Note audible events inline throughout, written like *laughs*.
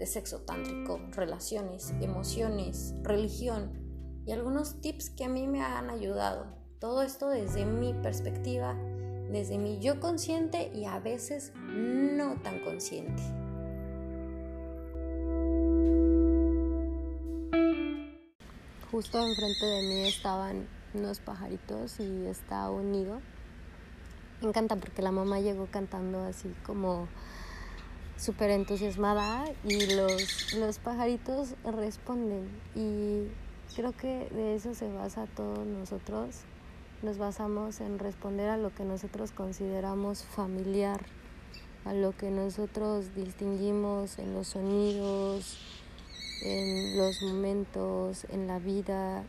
de sexo tántrico, relaciones, emociones, religión y algunos tips que a mí me han ayudado. Todo esto desde mi perspectiva, desde mi yo consciente y a veces no tan consciente. Justo enfrente de mí estaban unos pajaritos y está un nido. Me encanta porque la mamá llegó cantando así como súper entusiasmada y los, los pajaritos responden y creo que de eso se basa todos nosotros. Nos basamos en responder a lo que nosotros consideramos familiar, a lo que nosotros distinguimos en los sonidos, en los momentos, en la vida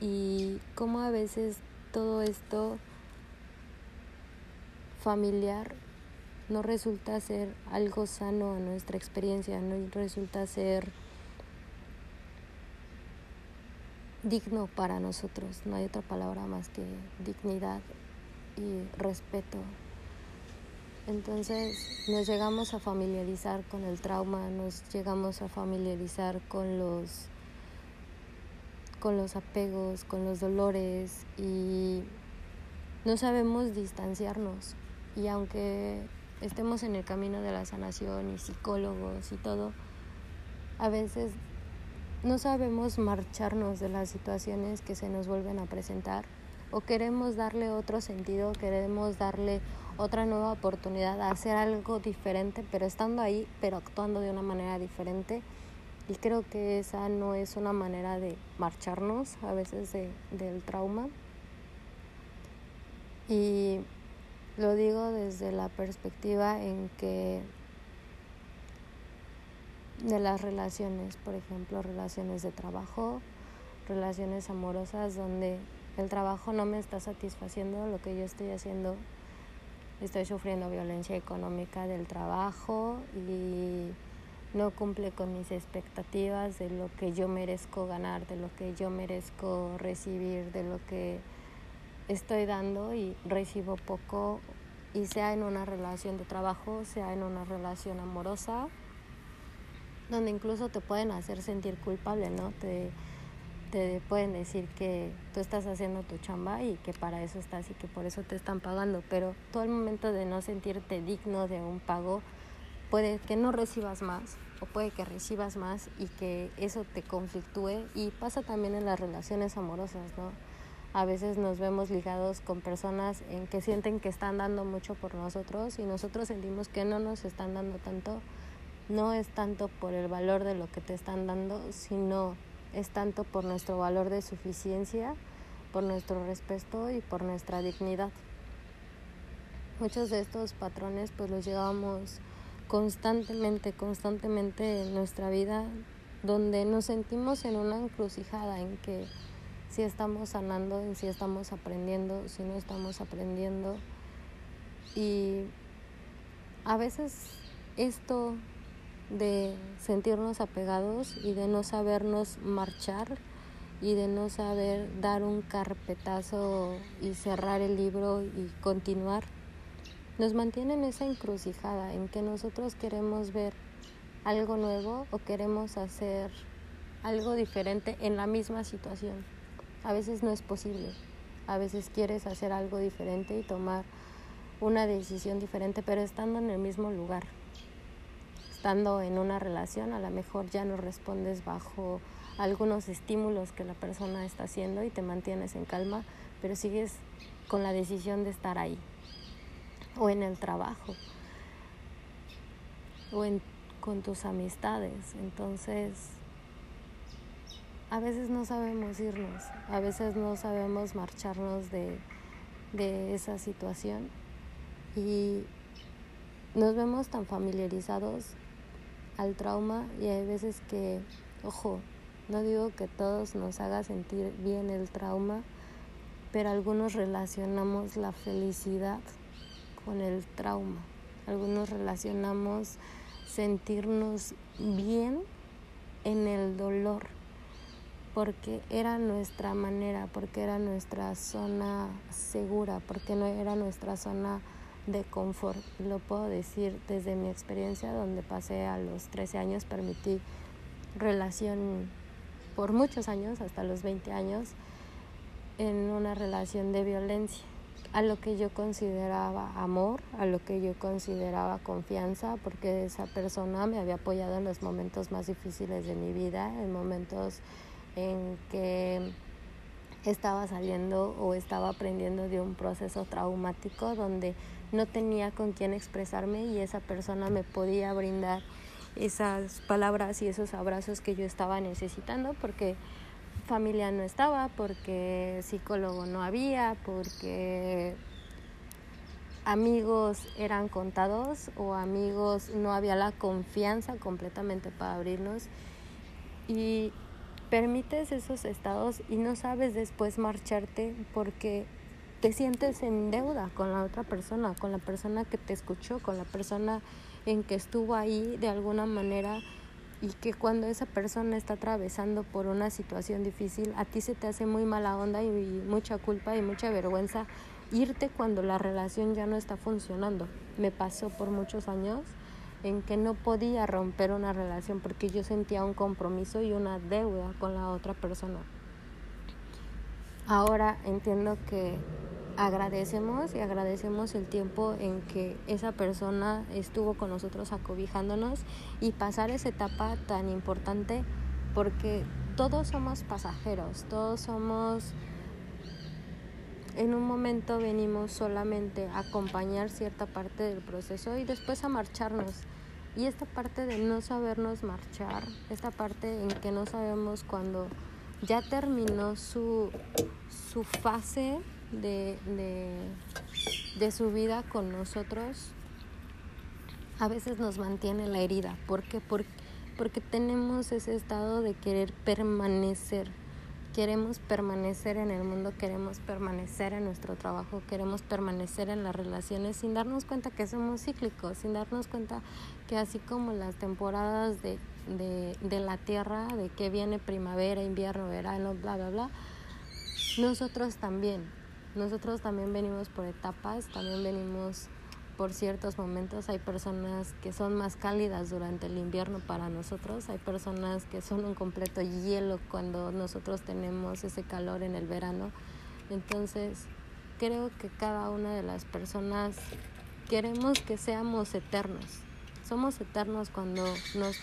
y cómo a veces todo esto familiar no resulta ser algo sano a nuestra experiencia, no resulta ser digno para nosotros. No hay otra palabra más que dignidad y respeto. Entonces nos llegamos a familiarizar con el trauma, nos llegamos a familiarizar con los con los apegos, con los dolores y no sabemos distanciarnos. Y aunque estemos en el camino de la sanación y psicólogos y todo, a veces no sabemos marcharnos de las situaciones que se nos vuelven a presentar o queremos darle otro sentido, queremos darle otra nueva oportunidad a hacer algo diferente, pero estando ahí, pero actuando de una manera diferente. Y creo que esa no es una manera de marcharnos a veces del trauma. Y lo digo desde la perspectiva en que de las relaciones, por ejemplo, relaciones de trabajo, relaciones amorosas donde el trabajo no me está satisfaciendo lo que yo estoy haciendo. Estoy sufriendo violencia económica del trabajo y no cumple con mis expectativas de lo que yo merezco ganar, de lo que yo merezco recibir, de lo que estoy dando y recibo poco y sea en una relación de trabajo, sea en una relación amorosa, donde incluso te pueden hacer sentir culpable, ¿no? Te, te pueden decir que tú estás haciendo tu chamba y que para eso estás y que por eso te están pagando, pero todo el momento de no sentirte digno de un pago, puede que no recibas más o puede que recibas más y que eso te conflictúe y pasa también en las relaciones amorosas, ¿no? A veces nos vemos ligados con personas en que sienten que están dando mucho por nosotros y nosotros sentimos que no nos están dando tanto. No es tanto por el valor de lo que te están dando, sino es tanto por nuestro valor de suficiencia, por nuestro respeto y por nuestra dignidad. Muchos de estos patrones pues los llevamos constantemente, constantemente en nuestra vida, donde nos sentimos en una encrucijada en que si estamos sanando, en si estamos aprendiendo, si no estamos aprendiendo. Y a veces esto de sentirnos apegados y de no sabernos marchar y de no saber dar un carpetazo y cerrar el libro y continuar, nos mantiene en esa encrucijada en que nosotros queremos ver algo nuevo o queremos hacer algo diferente en la misma situación. A veces no es posible. A veces quieres hacer algo diferente y tomar una decisión diferente, pero estando en el mismo lugar. Estando en una relación, a lo mejor ya no respondes bajo algunos estímulos que la persona está haciendo y te mantienes en calma, pero sigues con la decisión de estar ahí. O en el trabajo. O en, con tus amistades. Entonces, a veces no sabemos irnos, a veces no sabemos marcharnos de, esa situación y nos vemos tan familiarizados al trauma y hay veces que, ojo, No digo que todos nos haga sentir bien el trauma, pero algunos relacionamos la felicidad con el trauma. Algunos relacionamos sentirnos bien en el dolor, porque era nuestra manera, porque era nuestra zona segura, porque no era nuestra zona de confort. Lo puedo decir desde mi experiencia, donde pasé a los 13 años, permití relación por muchos años, hasta los 20 años, en una relación de violencia, a lo que yo consideraba amor, a lo que yo consideraba confianza, porque esa persona me había apoyado en los momentos más difíciles de mi vida, en momentos en que estaba saliendo o estaba aprendiendo de un proceso traumático donde no tenía con quién expresarme y esa persona me podía brindar esas palabras y esos abrazos que yo estaba necesitando porque familia no estaba, porque psicólogo no había, porque amigos eran contados o amigos no había la confianza completamente para abrirnos. Y permites esos estados y no sabes después marcharte porque te sientes en deuda con la otra persona, con la persona que te escuchó, con la persona en que estuvo ahí de alguna manera y que cuando esa persona está atravesando por una situación difícil, a ti se te hace muy mala onda y, mucha culpa y mucha vergüenza irte cuando la relación ya no está funcionando. Me pasó por muchos años en que no podía romper una relación porque yo sentía un compromiso y una deuda con la otra persona. Ahora entiendo que agradecemos y agradecemos el tiempo en que esa persona estuvo con nosotros acobijándonos y pasar esa etapa tan importante porque todos somos pasajeros, todos somos en un momento venimos solamente a acompañar cierta parte del proceso y después a marcharnos. Y esta parte de no sabernos marchar, esta parte en que no sabemos cuando ya terminó su, su fase de, de, su vida con nosotros, a veces nos mantiene la herida. ¿Por qué? Porque tenemos ese estado de querer permanecer. Queremos permanecer en el mundo, queremos permanecer en nuestro trabajo, queremos permanecer en las relaciones sin darnos cuenta que somos cíclicos, sin darnos cuenta que así como las temporadas de, de, de la tierra, de que viene primavera, invierno, verano, bla, bla, bla, nosotros también nosotros también venimos por etapas, también venimos por ciertos momentos. Hay personas que son más cálidas durante el invierno para nosotros, hay personas que son un completo hielo cuando nosotros tenemos ese calor en el verano. Entonces, creo que cada una de las personas queremos que seamos eternos. Somos eternos cuando nos,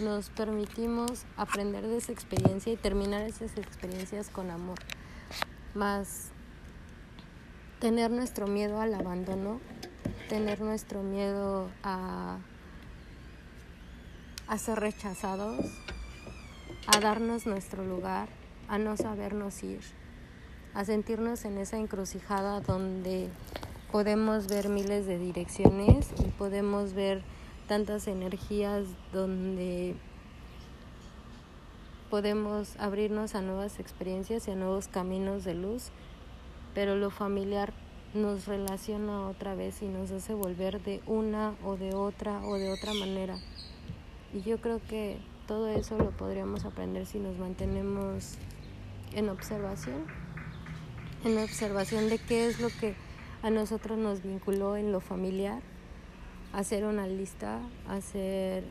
nos permitimos aprender de esa experiencia y terminar esas experiencias con amor. Más tener nuestro miedo al abandono, tener nuestro miedo a, a ser rechazados, a darnos nuestro lugar, a no sabernos ir, a sentirnos en esa encrucijada donde podemos ver miles de direcciones y podemos ver tantas energías donde podemos abrirnos a nuevas experiencias y a nuevos caminos de luz pero lo familiar nos relaciona otra vez y nos hace volver de una o de otra o de otra manera. Y yo creo que todo eso lo podríamos aprender si nos mantenemos en observación, en observación de qué es lo que a nosotros nos vinculó en lo familiar, hacer una lista, hacer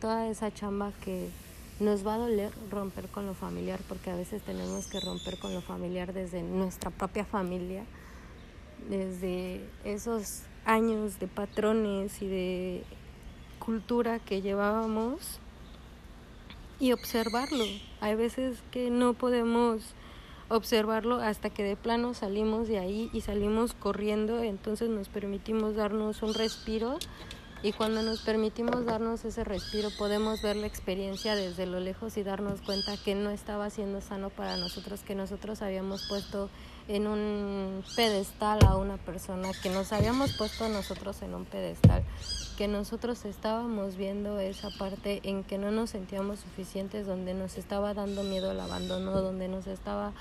toda esa chamba que nos va a doler romper con lo familiar porque a veces tenemos que romper con lo familiar desde nuestra propia familia, desde esos años de patrones y de cultura que llevábamos y observarlo. Hay veces que no podemos observarlo hasta que de plano salimos de ahí y salimos corriendo, entonces nos permitimos darnos un respiro Y cuando nos permitimos darnos ese respiro, podemos ver la experiencia desde lo lejos y darnos cuenta que no estaba siendo sano para nosotros, que nosotros habíamos puesto en un pedestal a una persona, que nos habíamos puesto nosotros en un pedestal, que nosotros estábamos viendo esa parte en que no nos sentíamos suficientes, donde nos estaba dando miedo el abandono, donde nos estaba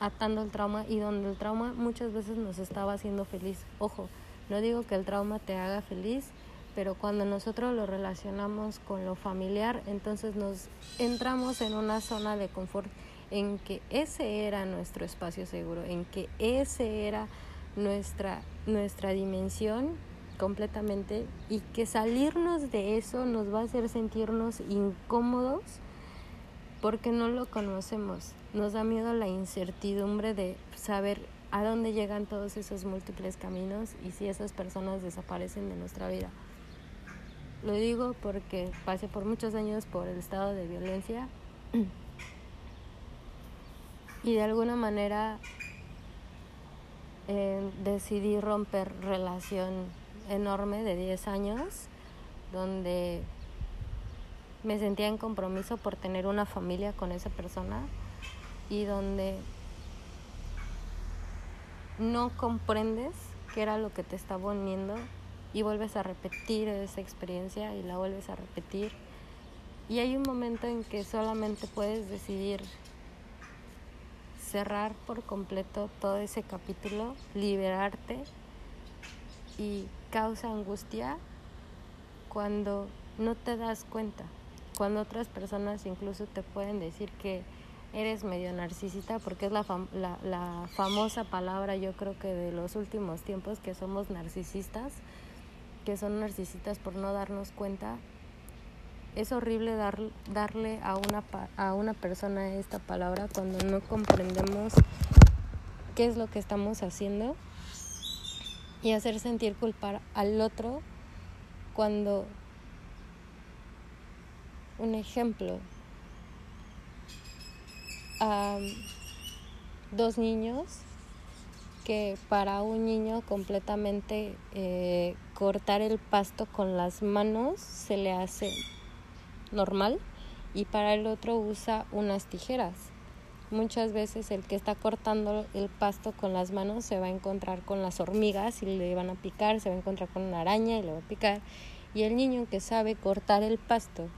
atando el trauma y donde el trauma muchas veces nos estaba haciendo feliz. Ojo, no digo que el trauma te haga feliz, pero cuando nosotros lo relacionamos con lo familiar, entonces nos entramos en una zona de confort en que ese era nuestro espacio seguro, en que ese era nuestra, nuestra dimensión completamente y que salirnos de eso nos va a hacer sentirnos incómodos porque no lo conocemos. Nos da miedo la incertidumbre de saber a dónde llegan todos esos múltiples caminos y si esas personas desaparecen de nuestra vida. Lo digo porque pasé por muchos años por el estado de violencia *clears throat* y de alguna manera eh, decidí romper relación enorme de 10 años donde me sentía en compromiso por tener una familia con esa persona y donde no comprendes qué era lo que te estaba uniendo y vuelves a repetir esa experiencia y la vuelves a repetir. Y hay un momento en que solamente puedes decidir cerrar por completo todo ese capítulo, liberarte y causa angustia cuando no te das cuenta, cuando otras personas incluso te pueden decir que eres medio narcisista, porque es la, la, la famosa palabra yo creo que de los últimos tiempos que somos narcisistas que son narcisistas por no darnos cuenta. Es horrible dar, darle a una, a una persona esta palabra cuando no comprendemos qué es lo que estamos haciendo y hacer sentir culpar al otro cuando un ejemplo dos niños que para un niño completamente eh, cortar el pasto con las manos se le hace normal y para el otro usa unas tijeras. Muchas veces el que está cortando el pasto con las manos se va a encontrar con las hormigas y le van a picar, se va a encontrar con una araña y le va a picar. Y el niño que sabe cortar el pasto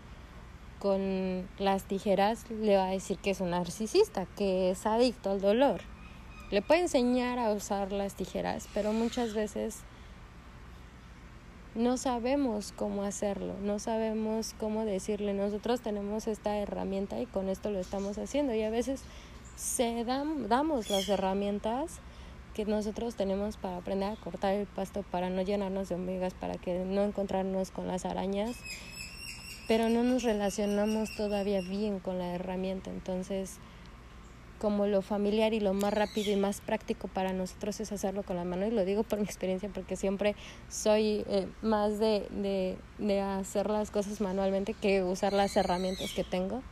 con las tijeras le va a decir que es un narcisista, que es adicto al dolor. Le puede enseñar a usar las tijeras, pero muchas veces no sabemos cómo hacerlo, no sabemos cómo decirle, nosotros tenemos esta herramienta y con esto lo estamos haciendo. Y a veces se damos las herramientas que nosotros tenemos para aprender a cortar el pasto, para no llenarnos de hormigas, para que no encontrarnos con las arañas, pero no nos relacionamos todavía bien con la herramienta, entonces como lo familiar y lo más rápido y más práctico para nosotros es hacerlo con la mano y lo digo por mi experiencia porque siempre soy eh, más de, de, de hacer las cosas manualmente que usar las herramientas que tengo.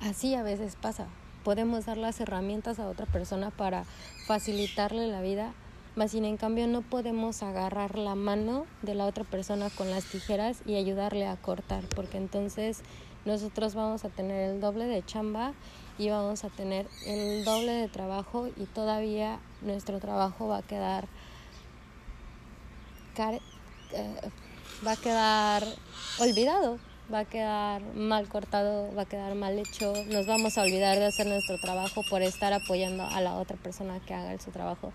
Así a veces pasa. Podemos dar las herramientas a otra persona para facilitarle la vida, mas sin en cambio no podemos agarrar la mano de la otra persona con las tijeras y ayudarle a cortar, porque entonces nosotros vamos a tener el doble de chamba y vamos a tener el doble de trabajo y todavía nuestro trabajo va a quedar eh, va a quedar olvidado, va a quedar mal cortado, va a quedar mal hecho, nos vamos a olvidar de hacer nuestro trabajo por estar apoyando a la otra persona que haga su trabajo.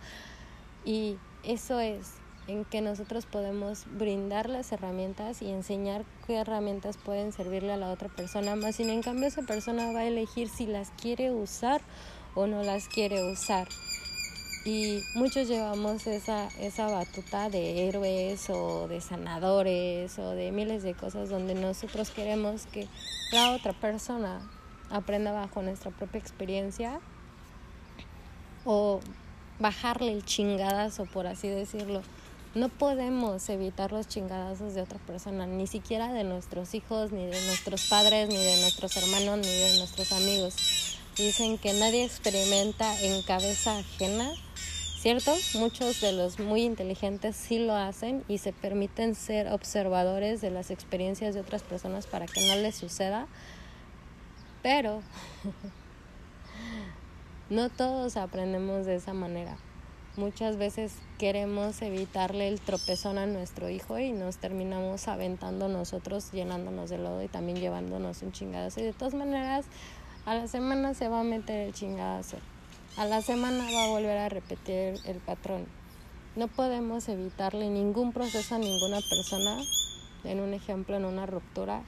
Y eso es en que nosotros podemos brindar las herramientas y enseñar qué herramientas pueden servirle a la otra persona, más sin en cambio esa persona va a elegir si las quiere usar o no las quiere usar. Y muchos llevamos esa, esa batuta de héroes o de sanadores o de miles de cosas donde nosotros queremos que la otra persona aprenda bajo nuestra propia experiencia o bajarle el chingadazo, por así decirlo, no podemos evitar los chingadazos de otra persona, ni siquiera de nuestros hijos, ni de nuestros padres, ni de nuestros hermanos, ni de nuestros amigos. Dicen que nadie experimenta en cabeza ajena ¿cierto? Muchos de los muy inteligentes sí lo hacen y se permiten ser observadores de las experiencias de otras personas para que no les suceda, pero *laughs* no todos aprendemos de esa manera. Muchas veces queremos evitarle el tropezón a nuestro hijo y nos terminamos aventando nosotros, llenándonos de lodo y también llevándonos un chingadazo. Y de todas maneras, a la semana se va a meter el chingadazo. A la semana va a volver a repetir el patrón. No podemos evitarle ningún proceso a ninguna persona, en un ejemplo, en una ruptura.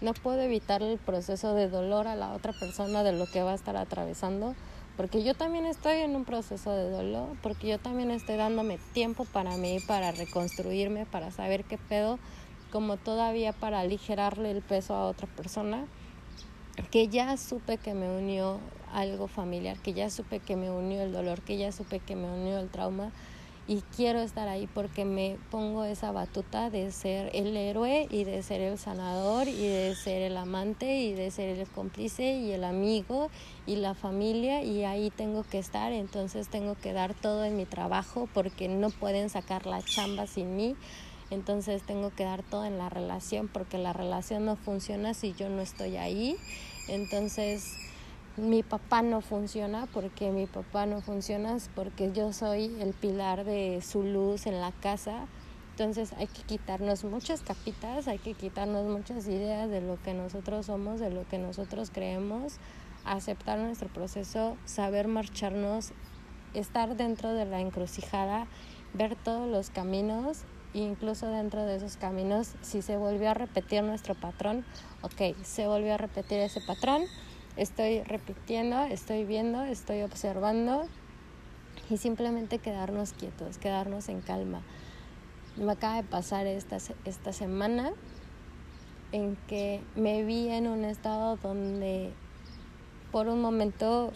No puedo evitarle el proceso de dolor a la otra persona de lo que va a estar atravesando porque yo también estoy en un proceso de dolor, porque yo también estoy dándome tiempo para mí, para reconstruirme, para saber qué pedo, como todavía para aligerarle el peso a otra persona, que ya supe que me unió algo familiar, que ya supe que me unió el dolor, que ya supe que me unió el trauma y quiero estar ahí porque me pongo esa batuta de ser el héroe y de ser el sanador y de ser el amante y de ser el cómplice y el amigo y la familia y ahí tengo que estar, entonces tengo que dar todo en mi trabajo porque no pueden sacar la chamba sin mí. Entonces tengo que dar todo en la relación porque la relación no funciona si yo no estoy ahí. Entonces mi papá no funciona porque mi papá no funciona porque yo soy el pilar de su luz en la casa. Entonces hay que quitarnos muchas capitas, hay que quitarnos muchas ideas de lo que nosotros somos, de lo que nosotros creemos, aceptar nuestro proceso, saber marcharnos, estar dentro de la encrucijada, ver todos los caminos incluso dentro de esos caminos, si se volvió a repetir nuestro patrón, ok, se volvió a repetir ese patrón, estoy repitiendo, estoy viendo, estoy observando y simplemente quedarnos quietos, quedarnos en calma. Me acaba de pasar esta, esta semana en que me vi en un estado donde por un momento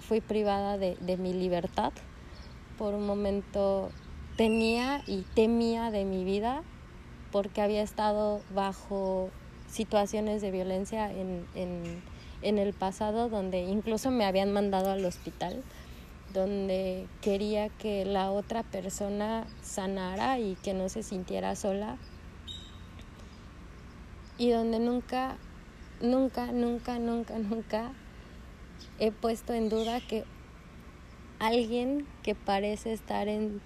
fui privada de, mi libertad, por un momento tenía y temía de mi vida porque había estado bajo situaciones de violencia en, en en el pasado donde incluso me habían mandado al hospital, donde quería que la otra persona sanara y que no se sintiera sola. Y donde nunca, nunca, nunca, nunca, nunca he puesto en duda que alguien que parece estar en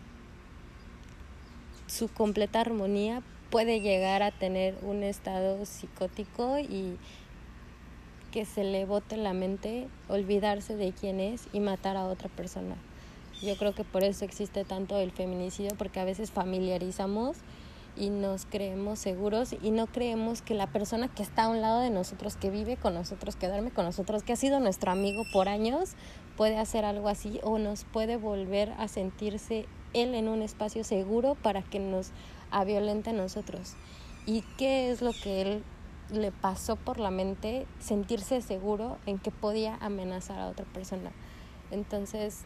su completa armonía puede llegar a tener un estado psicótico y que se le bote la mente, olvidarse de quién es y matar a otra persona. Yo creo que por eso existe tanto el feminicidio, porque a veces familiarizamos y nos creemos seguros y no creemos que la persona que está a un lado de nosotros, que vive con nosotros, que duerme con nosotros, que ha sido nuestro amigo por años, puede hacer algo así o nos puede volver a sentirse él en un espacio seguro para que nos aviolente a nosotros. ¿Y qué es lo que él le pasó por la mente sentirse seguro en que podía amenazar a otra persona. Entonces,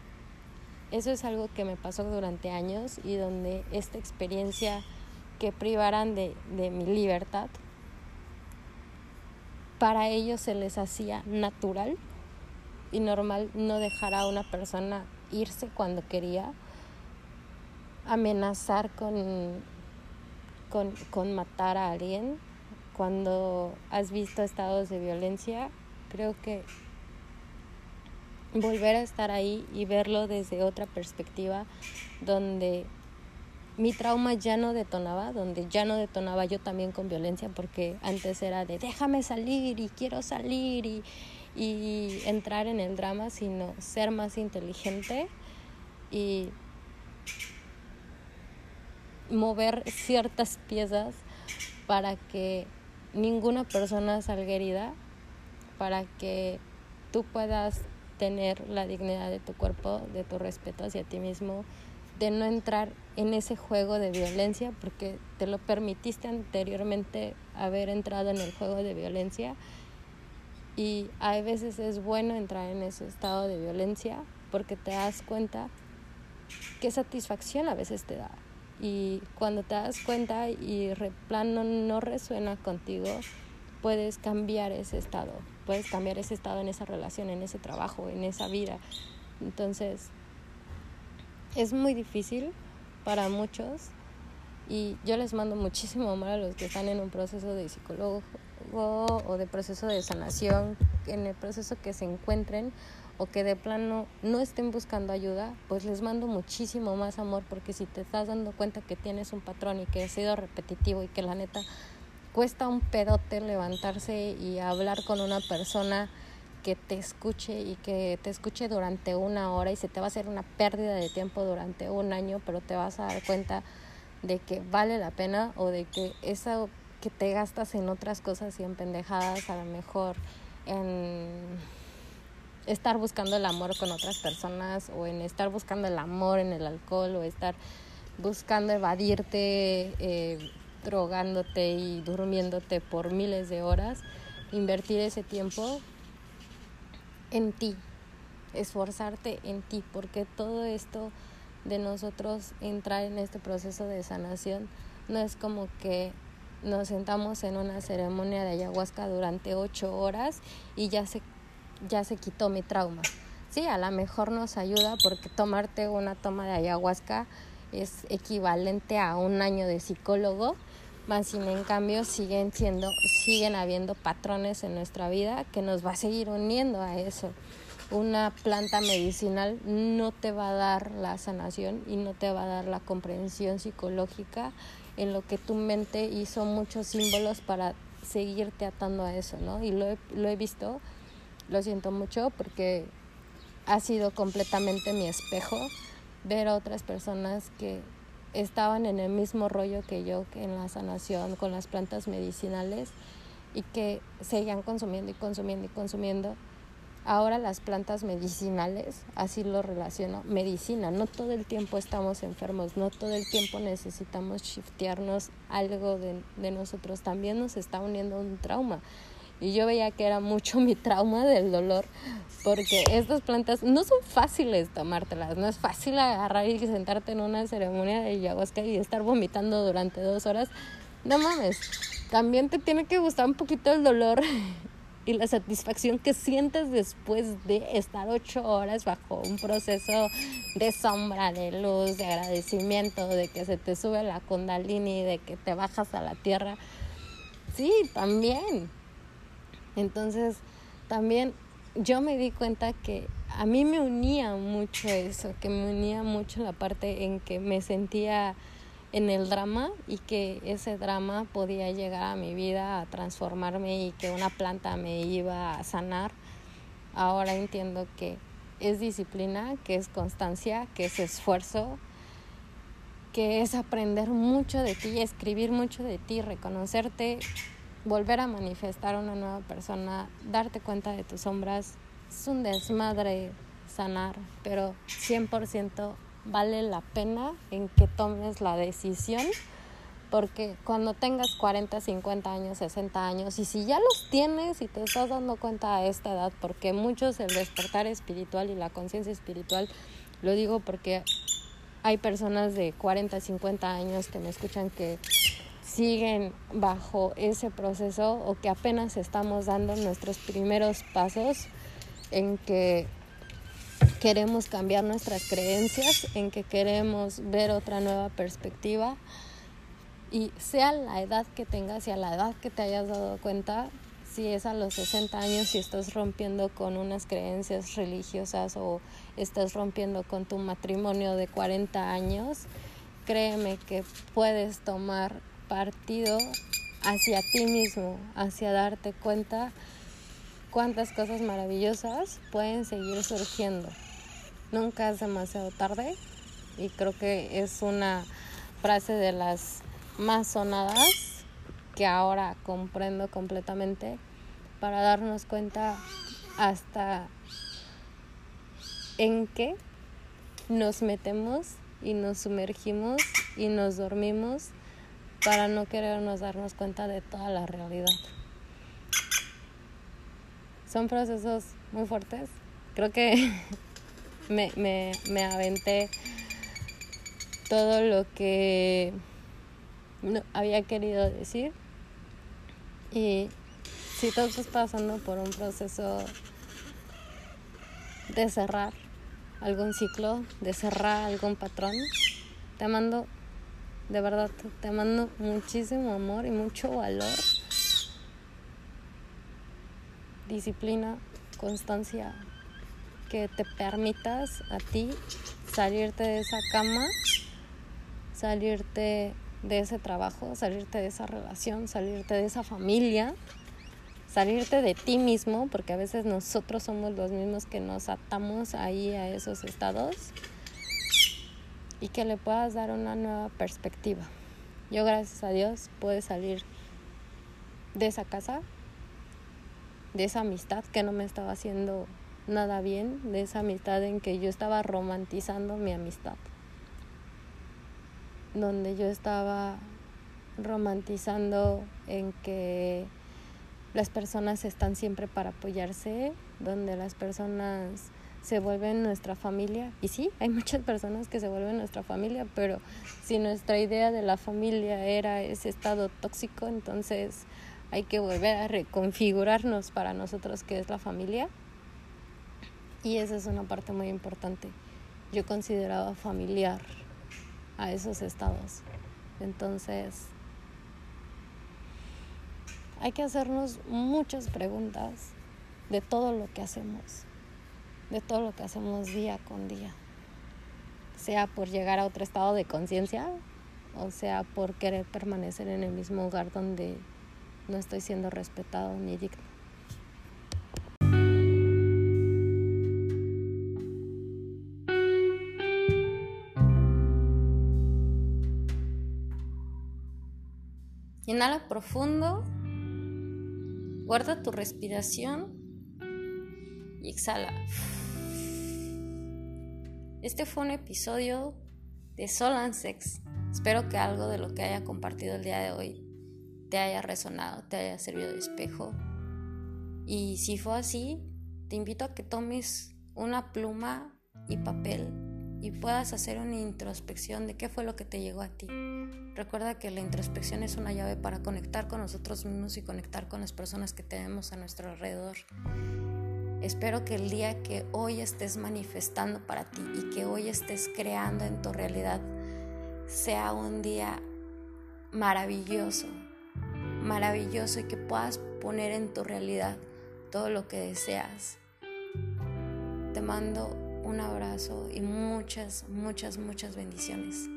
eso es algo que me pasó durante años y donde esta experiencia que privaran de, de mi libertad, para ellos se les hacía natural y normal no dejar a una persona irse cuando quería, amenazar con, con, con matar a alguien cuando has visto estados de violencia, creo que volver a estar ahí y verlo desde otra perspectiva, donde mi trauma ya no detonaba, donde ya no detonaba yo también con violencia, porque antes era de déjame salir y quiero salir y, y entrar en el drama, sino ser más inteligente y mover ciertas piezas para que ninguna persona salga herida para que tú puedas tener la dignidad de tu cuerpo, de tu respeto hacia ti mismo, de no entrar en ese juego de violencia porque te lo permitiste anteriormente haber entrado en el juego de violencia. Y a veces es bueno entrar en ese estado de violencia porque te das cuenta qué satisfacción a veces te da y cuando te das cuenta y el plano no resuena contigo, puedes cambiar ese estado, puedes cambiar ese estado en esa relación, en ese trabajo, en esa vida. Entonces, es muy difícil para muchos y yo les mando muchísimo amor a los que están en un proceso de psicólogo o de proceso de sanación, en el proceso que se encuentren o que de plano no estén buscando ayuda, pues les mando muchísimo más amor porque si te estás dando cuenta que tienes un patrón y que ha sido repetitivo y que la neta cuesta un pedote levantarse y hablar con una persona que te escuche y que te escuche durante una hora y se te va a hacer una pérdida de tiempo durante un año, pero te vas a dar cuenta de que vale la pena o de que eso que te gastas en otras cosas y en pendejadas a lo mejor en estar buscando el amor con otras personas o en estar buscando el amor en el alcohol o estar buscando evadirte, eh, drogándote y durmiéndote por miles de horas, invertir ese tiempo en ti, esforzarte en ti, porque todo esto de nosotros entrar en este proceso de sanación no es como que nos sentamos en una ceremonia de ayahuasca durante ocho horas y ya se ya se quitó mi trauma. Sí, a lo mejor nos ayuda porque tomarte una toma de ayahuasca es equivalente a un año de psicólogo, más sin en cambio siguen siendo, siguen habiendo patrones en nuestra vida que nos va a seguir uniendo a eso. Una planta medicinal no te va a dar la sanación y no te va a dar la comprensión psicológica en lo que tu mente hizo muchos símbolos para seguirte atando a eso, ¿no? Y lo lo he visto lo siento mucho porque ha sido completamente mi espejo ver a otras personas que estaban en el mismo rollo que yo, que en la sanación con las plantas medicinales y que seguían consumiendo y consumiendo y consumiendo. Ahora las plantas medicinales, así lo relaciono, medicina, no todo el tiempo estamos enfermos, no todo el tiempo necesitamos shiftearnos algo de, de nosotros, también nos está uniendo un trauma y yo veía que era mucho *laughs* mi trauma del dolor porque estas plantas no son fáciles tomártelas, no es fácil agarrar y sentarte en una ceremonia de ayahuasca y estar vomitando durante dos horas. No mames, también te tiene que gustar un poquito el dolor *laughs* y la satisfacción que sientes después de estar ocho horas bajo un proceso de sombra, de luz, de agradecimiento, de que se te sube la kundalini, de que te bajas a la tierra. Sí, también. Entonces, también yo me di cuenta que a mí me unía mucho eso, que me unía mucho la parte en que me sentía en el drama y que ese drama podía llegar a mi vida a transformarme y que una planta me iba a sanar. Ahora entiendo que es disciplina, que es constancia, que es esfuerzo, que es aprender mucho de ti, escribir mucho de ti, reconocerte volver a manifestar una nueva persona, darte cuenta de tus sombras, es un desmadre sanar, pero 100% vale la pena en que tomes la decisión, porque cuando tengas 40, 50 años, 60 años, y si ya los tienes y te estás dando cuenta a esta edad, porque muchos el despertar espiritual y la conciencia espiritual, lo digo porque hay personas de 40, 50 años que me escuchan que siguen bajo ese proceso o que apenas estamos dando nuestros primeros pasos en que queremos cambiar nuestras creencias, en que queremos ver otra nueva perspectiva. Y sea la edad que tengas y a la edad que te hayas dado cuenta, si es a los 60 años, si estás rompiendo con unas creencias religiosas o estás rompiendo con tu matrimonio de 40 años, créeme que puedes tomar partido hacia ti mismo, hacia darte cuenta cuántas cosas maravillosas pueden seguir surgiendo. Nunca es demasiado tarde y creo que es una frase de las más sonadas que ahora comprendo completamente para darnos cuenta hasta en qué nos metemos y nos sumergimos y nos dormimos para no querernos darnos cuenta de toda la realidad. Son procesos muy fuertes. Creo que *laughs* me, me, me aventé todo lo que había querido decir. Y si tú estás pasando por un proceso de cerrar, algún ciclo, de cerrar algún patrón. Te mando, de verdad, te mando muchísimo amor y mucho valor. Disciplina, constancia, que te permitas a ti salirte de esa cama, salirte de ese trabajo, salirte de esa relación, salirte de esa familia, salirte de ti mismo, porque a veces nosotros somos los mismos que nos atamos ahí a esos estados y que le puedas dar una nueva perspectiva. Yo gracias a Dios pude salir de esa casa, de esa amistad que no me estaba haciendo nada bien, de esa amistad en que yo estaba romantizando mi amistad donde yo estaba romantizando en que las personas están siempre para apoyarse, donde las personas se vuelven nuestra familia. Y sí, hay muchas personas que se vuelven nuestra familia, pero si nuestra idea de la familia era ese estado tóxico, entonces hay que volver a reconfigurarnos para nosotros que es la familia. Y esa es una parte muy importante. Yo consideraba familiar a esos estados. Entonces, hay que hacernos muchas preguntas de todo lo que hacemos, de todo lo que hacemos día con día, sea por llegar a otro estado de conciencia o sea por querer permanecer en el mismo lugar donde no estoy siendo respetado ni digno. Inhala profundo, guarda tu respiración y exhala. Este fue un episodio de Sol and Sex. Espero que algo de lo que haya compartido el día de hoy te haya resonado, te haya servido de espejo. Y si fue así, te invito a que tomes una pluma y papel y puedas hacer una introspección de qué fue lo que te llegó a ti. Recuerda que la introspección es una llave para conectar con nosotros mismos y conectar con las personas que tenemos a nuestro alrededor. Espero que el día que hoy estés manifestando para ti y que hoy estés creando en tu realidad sea un día maravilloso, maravilloso y que puedas poner en tu realidad todo lo que deseas. Te mando un abrazo y muchas, muchas, muchas bendiciones.